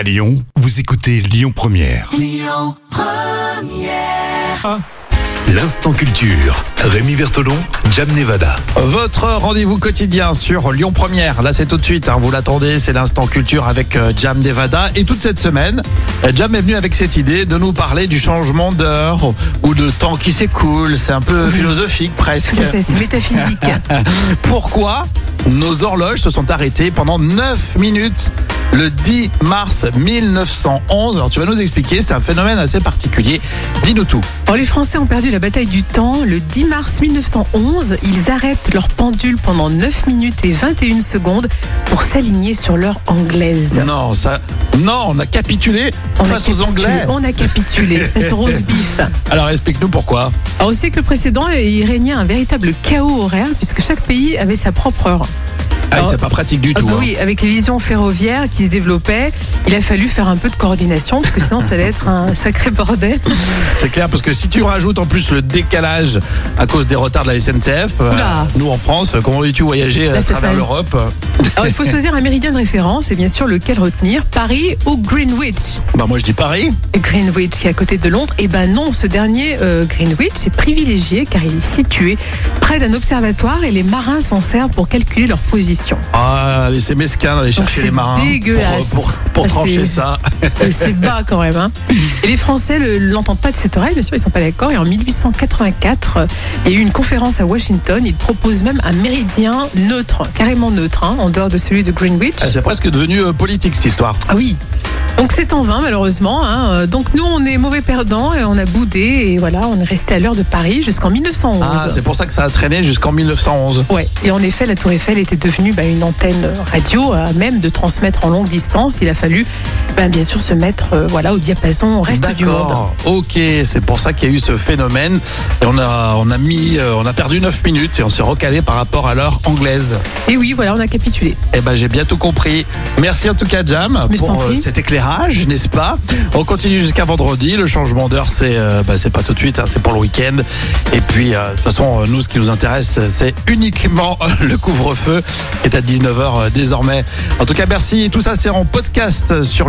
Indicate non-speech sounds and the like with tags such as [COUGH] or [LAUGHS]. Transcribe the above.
À Lyon, vous écoutez Lyon Première. Ah. L'instant culture. Rémi Bertolon, Jam Nevada. Votre rendez-vous quotidien sur Lyon Première. Là, c'est tout de suite. hein, vous l'attendez. C'est l'instant culture avec euh, Jam Devada. Et toute cette semaine, euh, Jam est venu avec cette idée de nous parler du changement d'heure ou de temps qui s'écoule. C'est un peu philosophique presque. Tout à fait, c'est métaphysique. [LAUGHS] Pourquoi nos horloges se sont arrêtées pendant 9 minutes le 10 mars 1911 Alors, tu vas nous expliquer. C'est un phénomène assez particulier. Dis-nous tout. Alors, les Français ont perdu la bataille du temps. Le 10 mars 1911, ils arrêtent leur pendule pendant 9 minutes et 21 secondes pour s'aligner sur l'heure anglaise. Non, ça, non, on a capitulé On a face aux. Anglais. On a capitulé [LAUGHS] face au roast beef. Alors explique-nous pourquoi. Alors, au siècle précédent, il régnait un véritable chaos horaire puisque chaque pays avait sa propre heure. Ah, c'est pas pratique du Ah tout. bah hein. oui, avec les liaisons ferroviaires qui se développaient, il a fallu faire un peu de coordination parce que sinon ça allait être un sacré bordel. C'est clair parce que si tu rajoutes en plus le décalage à cause des retards de la SNCF, euh, nous en France, comment veux-tu voyager à Là, ça travers l'Europe Alors il faut choisir un méridien de référence et bien sûr lequel retenir, Paris ou Greenwich? Bah moi je dis Paris. Greenwich qui est à côté de Londres, et ben non, ce dernier euh, Greenwich est privilégié car il est situé près d'un observatoire et les marins s'en servent pour calculer leur position. Ah, laissez mesquin d'aller chercher c'est les marins dégueulasse. pour, pour, pour Ah, trancher c'est- ça. [LAUGHS] C'est bas quand même. Hein. Et les Français ne l'entendent pas de cette oreille, bien sûr, ils sont pas d'accord. Et en 1884, euh, il y a eu une conférence à Washington. Ils proposent même un méridien neutre, carrément neutre, hein, en dehors de celui de Greenwich. Ah, c'est presque devenu euh, politique cette histoire. Ah oui. Donc c'est en vain malheureusement. hein. Euh, Donc nous on est mauvais perdants et on a boudé et voilà on est resté à l'heure de Paris jusqu'en 1911. Ah, c'est pour ça que ça a traîné jusqu'en 1911. Ouais. Et en effet la Tour Eiffel était devenue bah, une antenne radio à même de transmettre en longue distance. Il a fallu bah, bien sûr se mettre euh, voilà au diapason au reste du monde. Ok, c'est pour ça qu'il y a eu ce phénomène. Et on a, on a mis, euh, on a perdu 9 minutes et on s'est recalé par rapport à l'heure anglaise. Et oui voilà on a capitulé. Eh ben, j'ai bien tout compris. Merci en tout cas, Jam, Mais pour euh, cet éclairage, n'est-ce pas? On continue jusqu'à vendredi. Le changement d'heure, c'est bah, pas tout de suite, hein, c'est pour le week-end. Et puis, de toute façon, nous, ce qui nous intéresse, c'est uniquement le couvre-feu, qui est à 19h désormais. En tout cas, merci. Tout ça, c'est en podcast sur